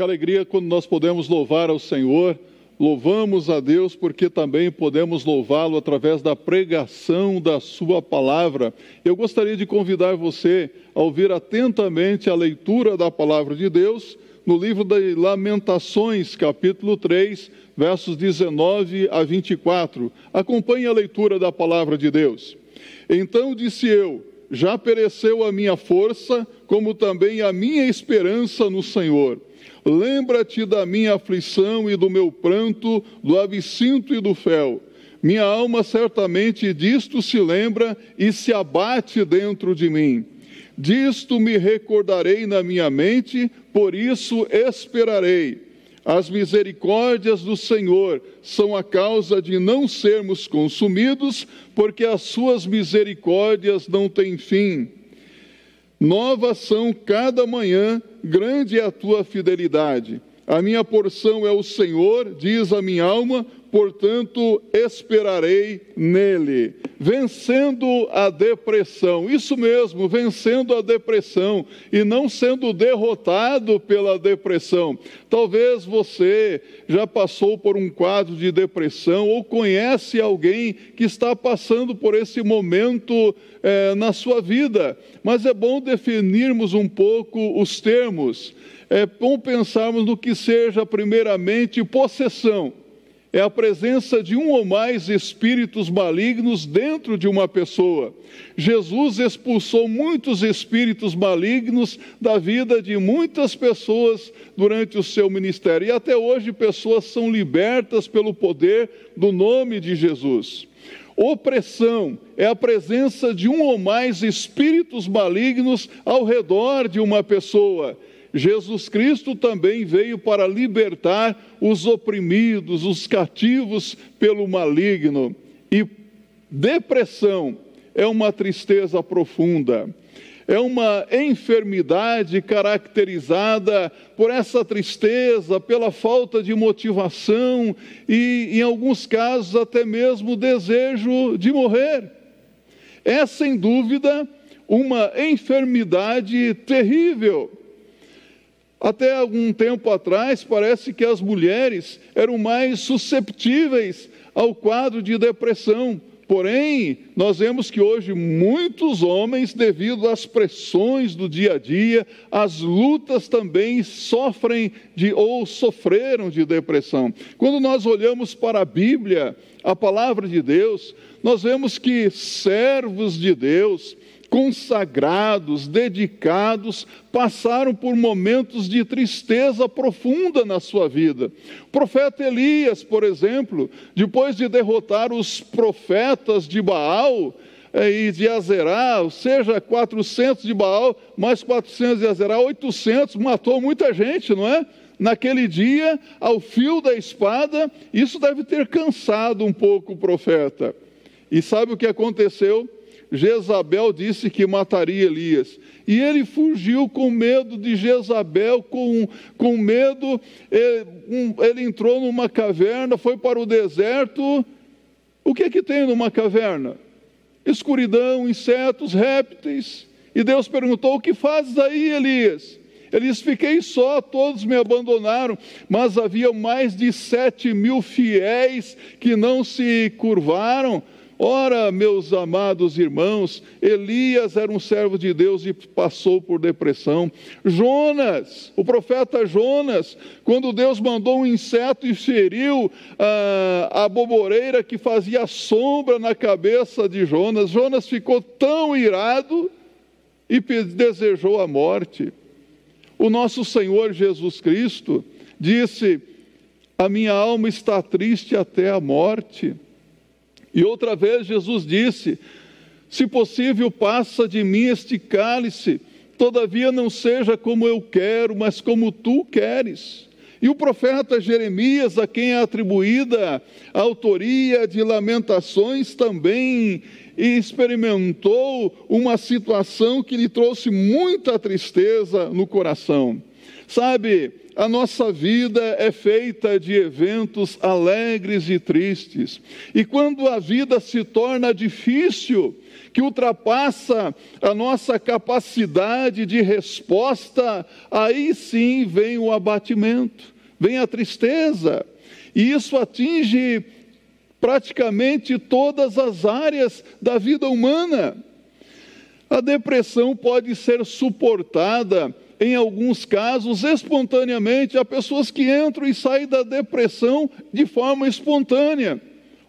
Que alegria quando nós podemos louvar ao Senhor. Louvamos a Deus porque também podemos louvá-lo através da pregação da Sua palavra. Eu gostaria de convidar você a ouvir atentamente a leitura da palavra de Deus no livro de Lamentações, capítulo 3, versos 19 a 24. Acompanhe a leitura da palavra de Deus. Então disse eu: Já pereceu a minha força, como também a minha esperança no Senhor. Lembra-te da minha aflição e do meu pranto, do absinto e do fel. Minha alma certamente disto se lembra e se abate dentro de mim. Disto me recordarei na minha mente, por isso esperarei. As misericórdias do Senhor são a causa de não sermos consumidos, porque as suas misericórdias não têm fim. Novas são cada manhã, grande é a tua fidelidade. A minha porção é o Senhor, diz a minha alma, portanto esperarei nele. Vencendo a depressão, isso mesmo, vencendo a depressão e não sendo derrotado pela depressão. Talvez você já passou por um quadro de depressão ou conhece alguém que está passando por esse momento é, na sua vida, mas é bom definirmos um pouco os termos. É bom pensarmos no que seja, primeiramente, possessão é a presença de um ou mais espíritos malignos dentro de uma pessoa. Jesus expulsou muitos espíritos malignos da vida de muitas pessoas durante o seu ministério. E até hoje pessoas são libertas pelo poder do nome de Jesus. Opressão é a presença de um ou mais espíritos malignos ao redor de uma pessoa. Jesus Cristo também veio para libertar os oprimidos, os cativos pelo maligno. E depressão é uma tristeza profunda, é uma enfermidade caracterizada por essa tristeza, pela falta de motivação e, em alguns casos, até mesmo desejo de morrer. É, sem dúvida, uma enfermidade terrível até algum tempo atrás, parece que as mulheres eram mais susceptíveis ao quadro de depressão. Porém, nós vemos que hoje muitos homens, devido às pressões do dia a dia, as lutas também sofrem de ou sofreram de depressão. Quando nós olhamos para a Bíblia, a palavra de Deus, nós vemos que servos de Deus, consagrados, dedicados, passaram por momentos de tristeza profunda na sua vida. O profeta Elias, por exemplo, depois de derrotar os profetas de Baal, eh, e de Azerá, ou seja, 400 de Baal, mais 400 de Azerá, 800, matou muita gente, não é? Naquele dia, ao fio da espada, isso deve ter cansado um pouco o profeta. E sabe o que aconteceu? Jezabel disse que mataria Elias. E ele fugiu com medo de Jezabel, com, com medo. Ele, um, ele entrou numa caverna, foi para o deserto. O que é que tem numa caverna? Escuridão, insetos, répteis. E Deus perguntou: O que fazes aí, Elias? Ele disse: Fiquei só, todos me abandonaram, mas havia mais de sete mil fiéis que não se curvaram Ora, meus amados irmãos, Elias era um servo de Deus e passou por depressão. Jonas, o profeta Jonas, quando Deus mandou um inseto e feriu a, a boboreira que fazia sombra na cabeça de Jonas, Jonas ficou tão irado e desejou a morte. O nosso Senhor Jesus Cristo disse: A minha alma está triste até a morte. E outra vez Jesus disse: Se possível, passa de mim este cálice, todavia não seja como eu quero, mas como tu queres. E o profeta Jeremias, a quem é atribuída a autoria de Lamentações, também experimentou uma situação que lhe trouxe muita tristeza no coração. Sabe, a nossa vida é feita de eventos alegres e tristes. E quando a vida se torna difícil, que ultrapassa a nossa capacidade de resposta, aí sim vem o abatimento, vem a tristeza. E isso atinge praticamente todas as áreas da vida humana. A depressão pode ser suportada, em alguns casos, espontaneamente. Há pessoas que entram e saem da depressão de forma espontânea.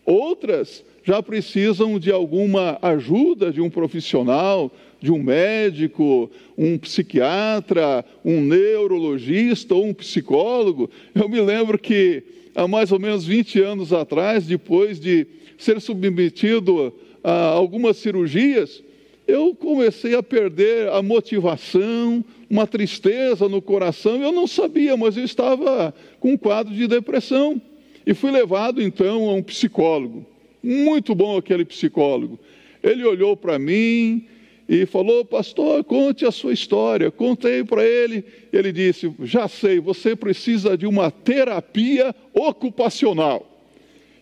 Outras já precisam de alguma ajuda de um profissional, de um médico, um psiquiatra, um neurologista ou um psicólogo. Eu me lembro que há mais ou menos 20 anos atrás, depois de ser submetido a algumas cirurgias, eu comecei a perder a motivação, uma tristeza no coração. Eu não sabia, mas eu estava com um quadro de depressão. E fui levado então a um psicólogo. Muito bom aquele psicólogo. Ele olhou para mim e falou: Pastor, conte a sua história. Contei para ele. Ele disse: Já sei, você precisa de uma terapia ocupacional.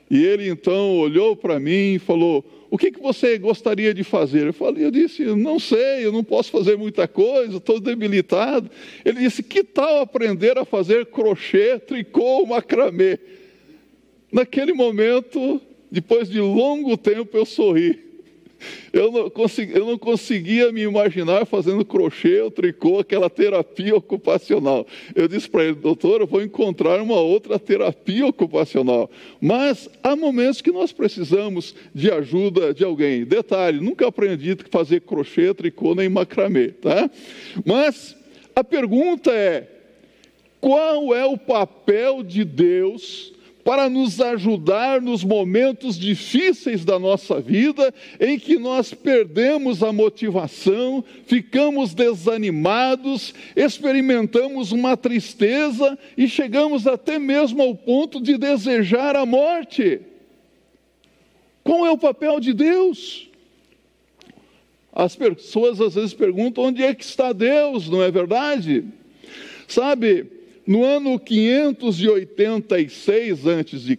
E ele então olhou para mim e falou: o que, que você gostaria de fazer? Eu falei, eu disse, não sei, eu não posso fazer muita coisa, estou debilitado. Ele disse, que tal aprender a fazer crochê, tricô, macramê? Naquele momento, depois de longo tempo, eu sorri. Eu não, consegui, eu não conseguia me imaginar fazendo crochê ou tricô, aquela terapia ocupacional. Eu disse para ele, doutor, eu vou encontrar uma outra terapia ocupacional. Mas há momentos que nós precisamos de ajuda de alguém. Detalhe, nunca aprendi a fazer crochê, tricô nem macramê, tá? Mas a pergunta é: qual é o papel de Deus para nos ajudar nos momentos difíceis da nossa vida, em que nós perdemos a motivação, ficamos desanimados, experimentamos uma tristeza e chegamos até mesmo ao ponto de desejar a morte. Qual é o papel de Deus? As pessoas às vezes perguntam onde é que está Deus, não é verdade? Sabe, no ano 586 a.C.,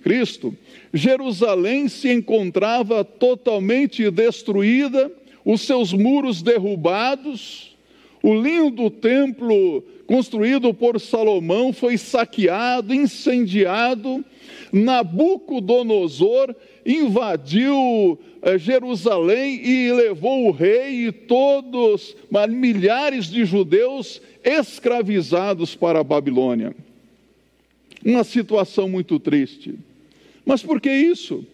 Jerusalém se encontrava totalmente destruída, os seus muros derrubados, o lindo templo construído por Salomão foi saqueado, incendiado. Nabucodonosor invadiu Jerusalém e levou o rei e todos, milhares de judeus escravizados para a Babilônia. Uma situação muito triste. Mas por que isso?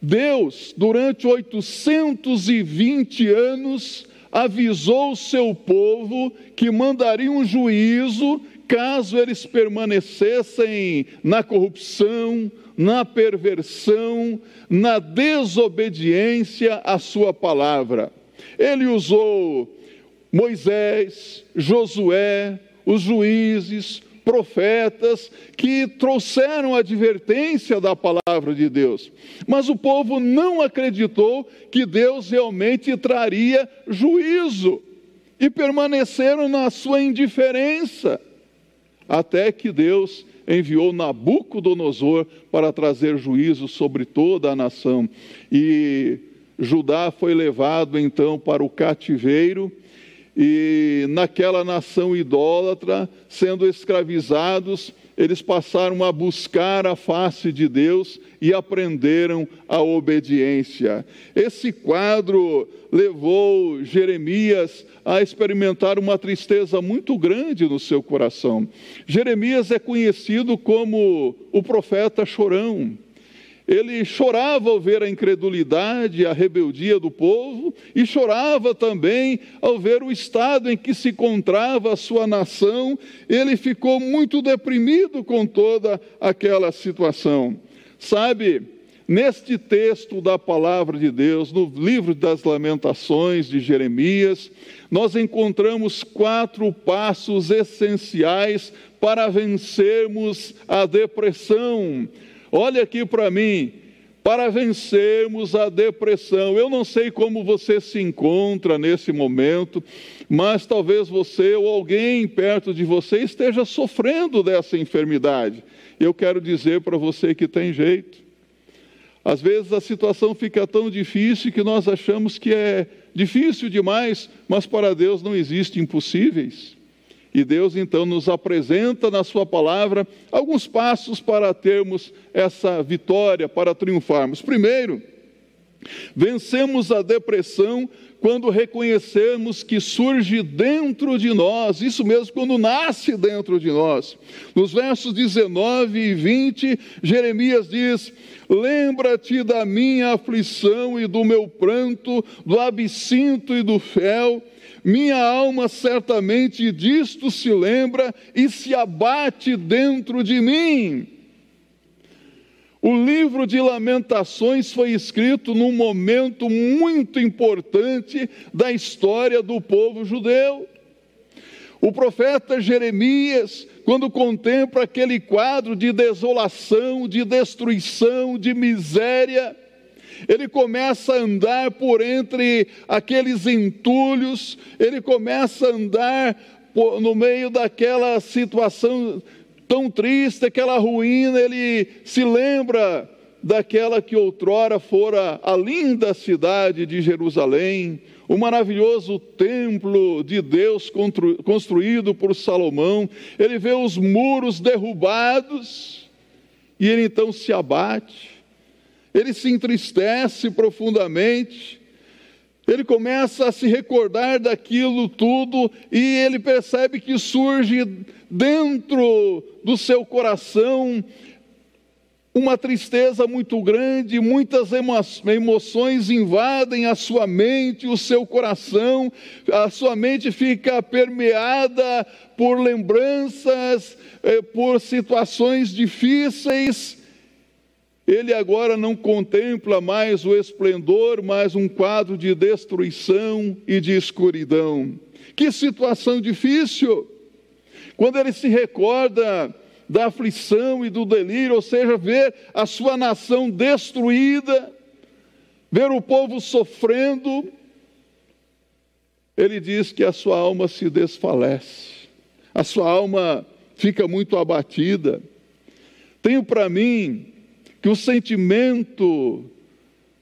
Deus, durante 820 anos, avisou o seu povo que mandaria um juízo caso eles permanecessem na corrupção, na perversão, na desobediência à sua palavra. Ele usou Moisés, Josué, os juízes, profetas que trouxeram a advertência da palavra de Deus. Mas o povo não acreditou que Deus realmente traria juízo e permaneceram na sua indiferença, até que Deus enviou Nabucodonosor para trazer juízo sobre toda a nação. E Judá foi levado então para o cativeiro e naquela nação idólatra, sendo escravizados, eles passaram a buscar a face de Deus e aprenderam a obediência. Esse quadro levou Jeremias a experimentar uma tristeza muito grande no seu coração. Jeremias é conhecido como o profeta chorão. Ele chorava ao ver a incredulidade, a rebeldia do povo, e chorava também ao ver o estado em que se encontrava a sua nação. Ele ficou muito deprimido com toda aquela situação. Sabe, neste texto da palavra de Deus, no livro das Lamentações de Jeremias, nós encontramos quatro passos essenciais para vencermos a depressão Olha aqui para mim. para vencermos a depressão. Eu não sei como você se encontra nesse momento, mas talvez você ou alguém perto de você esteja sofrendo dessa enfermidade. Eu quero dizer para você que tem jeito. Às vezes a situação fica tão difícil que nós achamos que é difícil demais, mas para Deus não existem impossíveis. E Deus então nos apresenta na Sua palavra alguns passos para termos essa vitória, para triunfarmos. Primeiro, vencemos a depressão quando reconhecemos que surge dentro de nós, isso mesmo, quando nasce dentro de nós. Nos versos 19 e 20, Jeremias diz: Lembra-te da minha aflição e do meu pranto, do absinto e do fel minha alma certamente disto se lembra e se abate dentro de mim. O livro de Lamentações foi escrito num momento muito importante da história do povo judeu. O profeta Jeremias, quando contempla aquele quadro de desolação, de destruição, de miséria, ele começa a andar por entre aqueles entulhos, ele começa a andar no meio daquela situação tão triste, aquela ruína, ele se lembra daquela que outrora fora a linda cidade de Jerusalém, o maravilhoso templo de Deus construído por Salomão. Ele vê os muros derrubados e ele então se abate ele se entristece profundamente, ele começa a se recordar daquilo tudo e ele percebe que surge dentro do seu coração uma tristeza muito grande, muitas emoções invadem a sua mente, o seu coração, a sua mente fica permeada por lembranças, eh, por situações difíceis ele agora não contempla mais o esplendor, mas um quadro de destruição e de escuridão. Que situação difícil! Quando ele se recorda da aflição e do delírio, ou seja, ver a sua nação destruída, ver o povo sofrendo, ele diz que a sua alma se desfalece, a sua alma fica muito abatida. Tenho para mim que o sentimento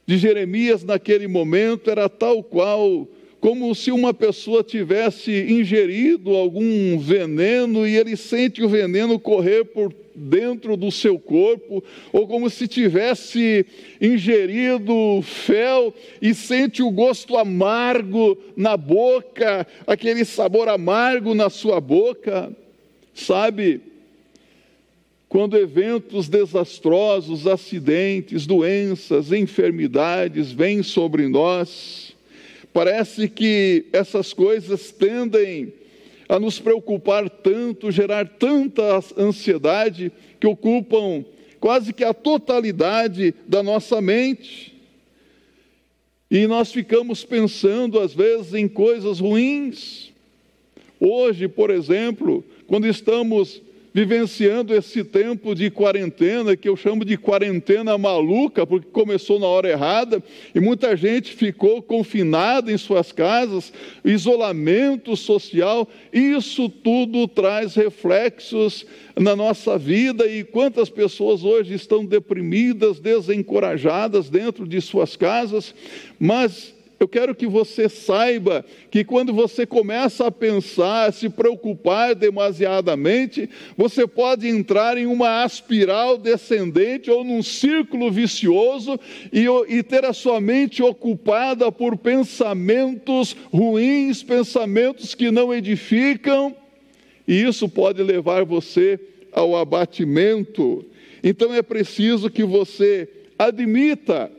de Jeremias naquele momento era tal qual como se uma pessoa tivesse ingerido algum veneno e ele sente o veneno correr por dentro do seu corpo, ou como se tivesse ingerido fel e sente o gosto amargo na boca, aquele sabor amargo na sua boca. Sabe, quando eventos desastrosos, acidentes, doenças, enfermidades vêm sobre nós, parece que essas coisas tendem a nos preocupar tanto, gerar tanta ansiedade, que ocupam quase que a totalidade da nossa mente. E nós ficamos pensando, às vezes, em coisas ruins. Hoje, por exemplo, quando estamos vivenciando esse tempo de quarentena, que eu chamo de quarentena maluca, porque começou na hora errada, e muita gente ficou confinada em suas casas, isolamento social, isso tudo traz reflexos na nossa vida, e quantas pessoas hoje estão deprimidas, desencorajadas dentro de suas casas, mas eu quero que você saiba que quando você começa a pensar, a se preocupar demasiadamente, você pode entrar em uma espiral descendente ou num círculo vicioso e, e ter a sua mente ocupada por pensamentos ruins, pensamentos que não edificam, e isso pode levar você ao abatimento. Então é preciso que você admita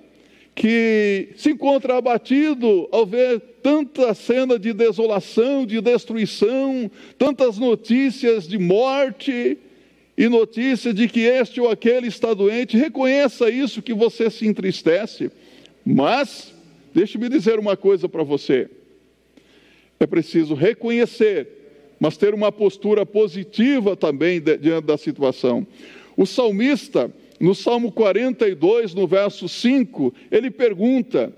que se encontra abatido ao ver tanta cena de desolação, de destruição, tantas notícias de morte e notícia de que este ou aquele está doente, reconheça isso que você se entristece. Mas, deixe-me dizer uma coisa para você: é preciso reconhecer, mas ter uma postura positiva também diante da situação. O salmista no Salmo 42, no verso 5, ele pergunta: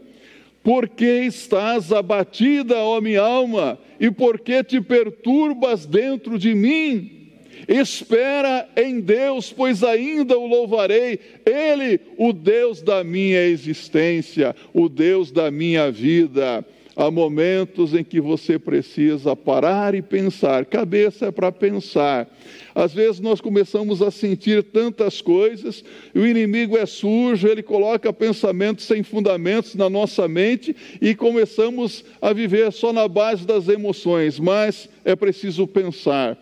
Por que estás abatida, ó minha alma, e por que te perturbas dentro de mim? Espera em Deus, pois ainda o louvarei. Ele, o Deus da minha existência, o Deus da minha vida. Há momentos em que você precisa parar e pensar, cabeça é para pensar. Às vezes nós começamos a sentir tantas coisas, e o inimigo é sujo, ele coloca pensamentos sem fundamentos na nossa mente e começamos a viver só na base das emoções, mas é preciso pensar.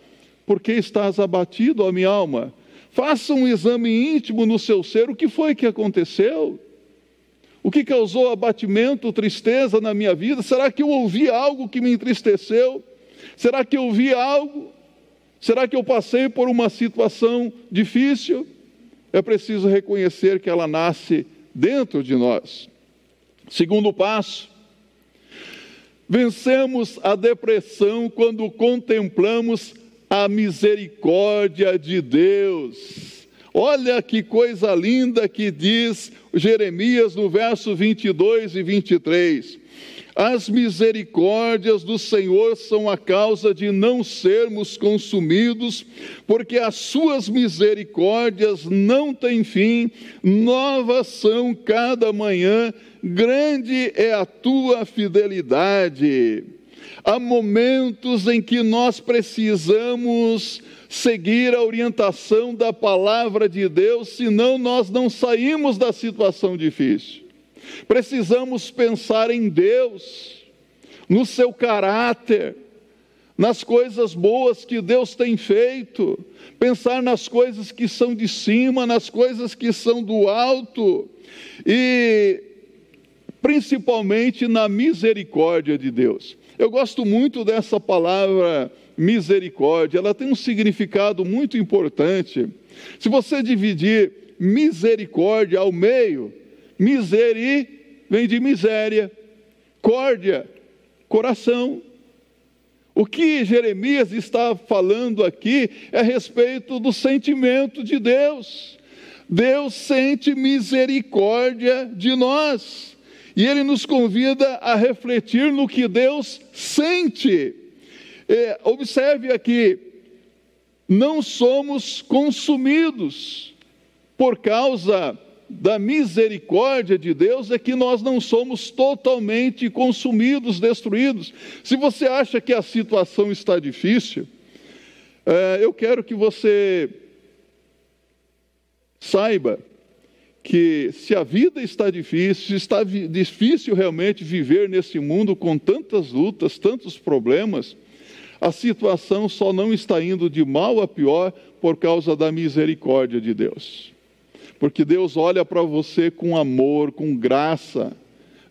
Por que estás abatido, ó minha alma? Faça um exame íntimo no seu ser, o que foi que aconteceu? O que causou abatimento, tristeza na minha vida? Será que eu ouvi algo que me entristeceu? Será que eu vi algo? Será que eu passei por uma situação difícil? É preciso reconhecer que ela nasce dentro de nós. Segundo passo, vencemos a depressão quando contemplamos a misericórdia de Deus. Olha que coisa linda que diz Jeremias no verso 22 e 23. As misericórdias do Senhor são a causa de não sermos consumidos, porque as suas misericórdias não têm fim, novas são cada manhã, grande é a tua fidelidade. Há momentos em que nós precisamos seguir a orientação da palavra de Deus, senão nós não saímos da situação difícil. Precisamos pensar em Deus, no seu caráter, nas coisas boas que Deus tem feito, pensar nas coisas que são de cima, nas coisas que são do alto, e principalmente na misericórdia de Deus. Eu gosto muito dessa palavra misericórdia, ela tem um significado muito importante. Se você dividir misericórdia ao meio, miseri vem de miséria, córdia, coração. O que Jeremias está falando aqui é a respeito do sentimento de Deus. Deus sente misericórdia de nós. E ele nos convida a refletir no que Deus sente. É, observe aqui, não somos consumidos por causa da misericórdia de Deus, é que nós não somos totalmente consumidos, destruídos. Se você acha que a situação está difícil, é, eu quero que você saiba que se a vida está difícil, se está difícil realmente viver nesse mundo com tantas lutas, tantos problemas, a situação só não está indo de mal a pior por causa da misericórdia de Deus. Porque Deus olha para você com amor, com graça.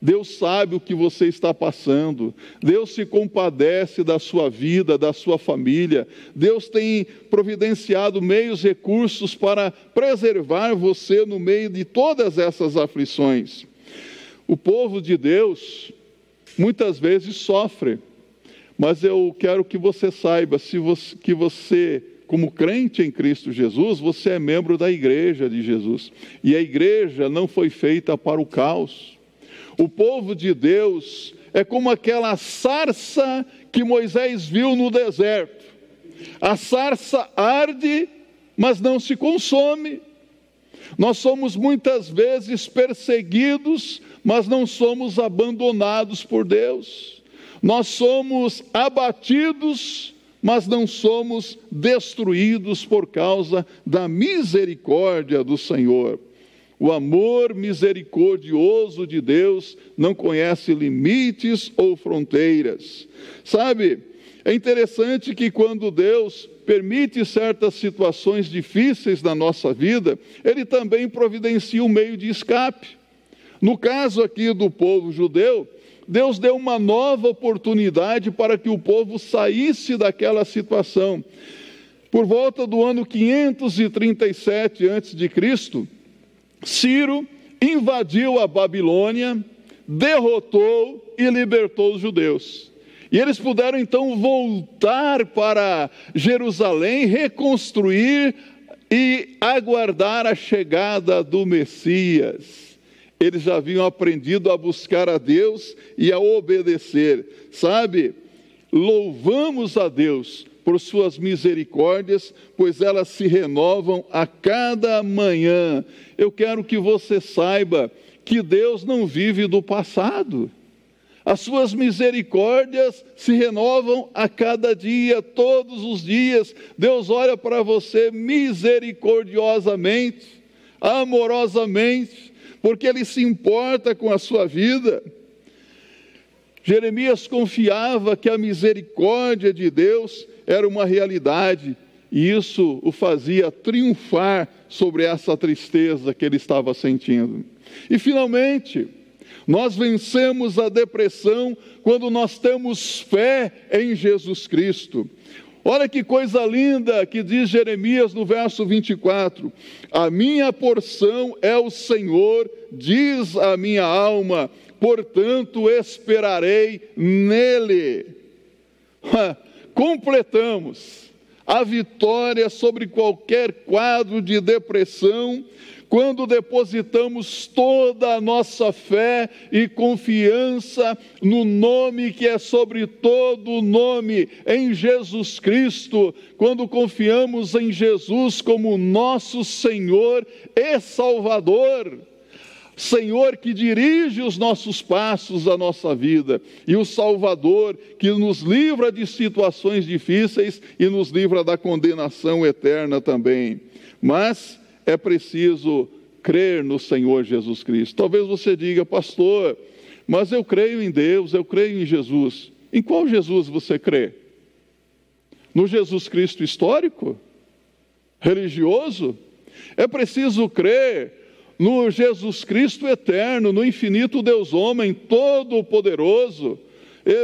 Deus sabe o que você está passando. Deus se compadece da sua vida, da sua família. Deus tem providenciado meios, recursos para preservar você no meio de todas essas aflições. O povo de Deus muitas vezes sofre mas eu quero que você saiba se você, que você, como crente em Cristo Jesus, você é membro da igreja de Jesus. E a igreja não foi feita para o caos. O povo de Deus é como aquela sarça que Moisés viu no deserto. A sarça arde, mas não se consome. Nós somos muitas vezes perseguidos, mas não somos abandonados por Deus. Nós somos abatidos, mas não somos destruídos por causa da misericórdia do Senhor. O amor misericordioso de Deus não conhece limites ou fronteiras. Sabe, é interessante que quando Deus permite certas situações difíceis na nossa vida, Ele também providencia um meio de escape. No caso aqui do povo judeu, Deus deu uma nova oportunidade para que o povo saísse daquela situação. Por volta do ano 537 a.C., Ciro invadiu a Babilônia, derrotou e libertou os judeus. E eles puderam então voltar para Jerusalém, reconstruir e aguardar a chegada do Messias. Eles já haviam aprendido a buscar a Deus e a obedecer. Sabe, louvamos a Deus por suas misericórdias, pois elas se renovam a cada manhã. Eu quero que você saiba que Deus não vive do passado. As suas misericórdias se renovam a cada dia, todos os dias. Deus olha para você misericordiosamente, amorosamente, porque Ele se importa com a sua vida. Jeremias confiava que a misericórdia de Deus era uma realidade e isso o fazia triunfar sobre essa tristeza que ele estava sentindo. E finalmente, nós vencemos a depressão quando nós temos fé em Jesus Cristo. Olha que coisa linda que diz Jeremias no verso 24: A minha porção é o Senhor, diz a minha alma, portanto esperarei nele. Completamos a vitória sobre qualquer quadro de depressão quando depositamos toda a nossa fé e confiança no nome que é sobre todo nome, em Jesus Cristo, quando confiamos em Jesus como nosso Senhor e Salvador. Senhor que dirige os nossos passos, a nossa vida, e o Salvador que nos livra de situações difíceis e nos livra da condenação eterna também. Mas é preciso crer no Senhor Jesus Cristo. Talvez você diga, pastor, mas eu creio em Deus, eu creio em Jesus. Em qual Jesus você crê? No Jesus Cristo histórico? Religioso? É preciso crer no Jesus Cristo eterno, no infinito Deus homem, todo-poderoso,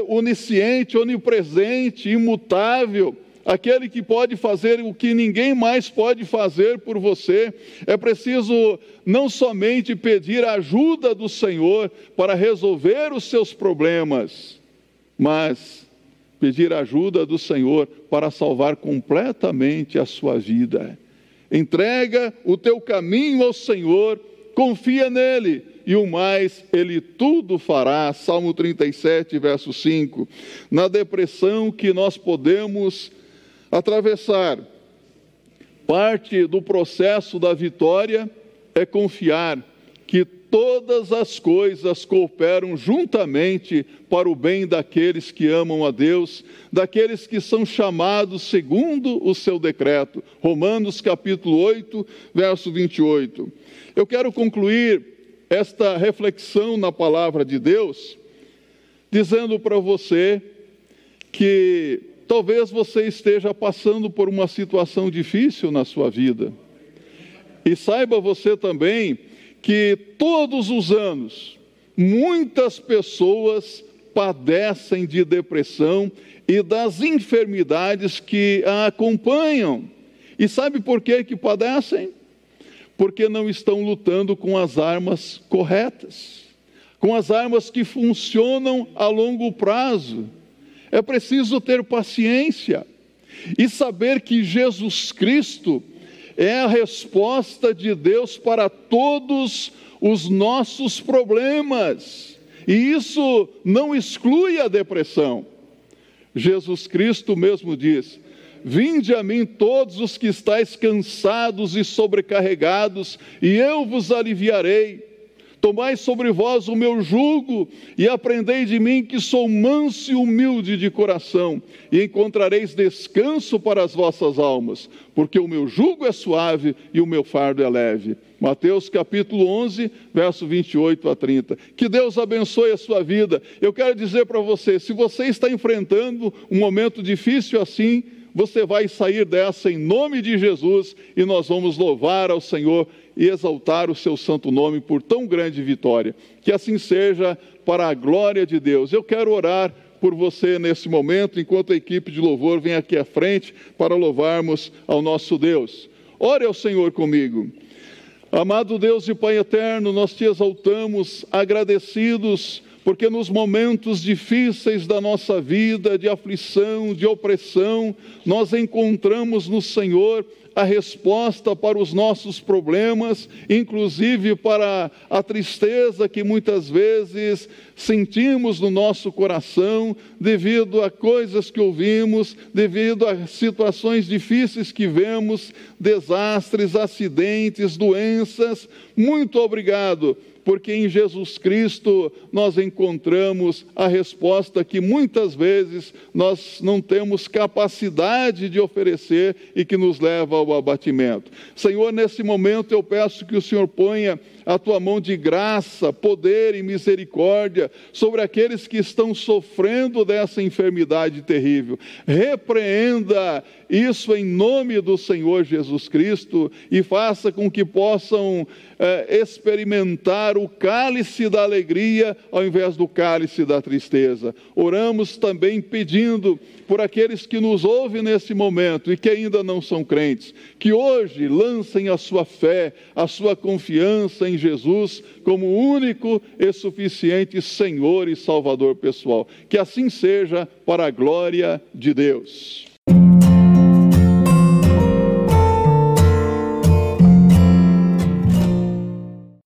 onisciente, onipresente, imutável, aquele que pode fazer o que ninguém mais pode fazer por você. É preciso não somente pedir a ajuda do Senhor para resolver os seus problemas, mas pedir a ajuda do Senhor para salvar completamente a sua vida. Entrega o teu caminho ao Senhor, confia nele e o mais ele tudo fará. Salmo 37, verso 5. Na depressão que nós podemos atravessar. Parte do processo da vitória é confiar que todas as coisas cooperam juntamente para o bem daqueles que amam a Deus, daqueles que são chamados segundo o seu decreto. Romanos capítulo 8, verso 28. Eu quero concluir esta reflexão na palavra de Deus dizendo para você que Talvez você esteja passando por uma situação difícil na sua vida. E saiba você também que todos os anos muitas pessoas padecem de depressão e das enfermidades que a acompanham. E sabe por que que padecem? Porque não estão lutando com as armas corretas, com as armas que funcionam a longo prazo. É preciso ter paciência e saber que Jesus Cristo é a resposta de Deus para todos os nossos problemas. E isso não exclui a depressão. Jesus Cristo mesmo diz: Vinde a mim todos os que estáis cansados e sobrecarregados, e eu vos aliviarei. Tomai sobre vós o meu jugo e aprendei de mim que sou manso e humilde de coração, e encontrareis descanso para as vossas almas, porque o meu jugo é suave e o meu fardo é leve. Mateus capítulo 11, verso 28 a 30. Que Deus abençoe a sua vida. Eu quero dizer para você, se você está enfrentando um momento difícil assim, você vai sair dessa em nome de Jesus e nós vamos louvar ao Senhor e exaltar o seu santo nome por tão grande vitória. Que assim seja para a glória de Deus. Eu quero orar por você nesse momento, enquanto a equipe de louvor vem aqui à frente para louvarmos ao nosso Deus. Ore ao Senhor comigo. Amado Deus e Pai eterno, nós te exaltamos, agradecidos porque nos momentos difíceis da nossa vida, de aflição, de opressão, nós encontramos no Senhor a resposta para os nossos problemas, inclusive para a tristeza que muitas vezes sentimos no nosso coração devido a coisas que ouvimos, devido a situações difíceis que vemos, desastres, acidentes, doenças. Muito obrigado porque em Jesus Cristo nós encontramos a resposta que muitas vezes nós não temos capacidade de oferecer e que nos leva ao abatimento. Senhor, nesse momento eu peço que o Senhor ponha a tua mão de graça, poder e misericórdia sobre aqueles que estão sofrendo dessa enfermidade terrível. Repreenda isso em nome do Senhor Jesus Cristo e faça com que possam é, experimentar o cálice da alegria ao invés do cálice da tristeza. Oramos também pedindo por aqueles que nos ouvem nesse momento e que ainda não são crentes, que hoje lancem a sua fé, a sua confiança em Jesus como único e suficiente Senhor e Salvador pessoal. Que assim seja para a glória de Deus.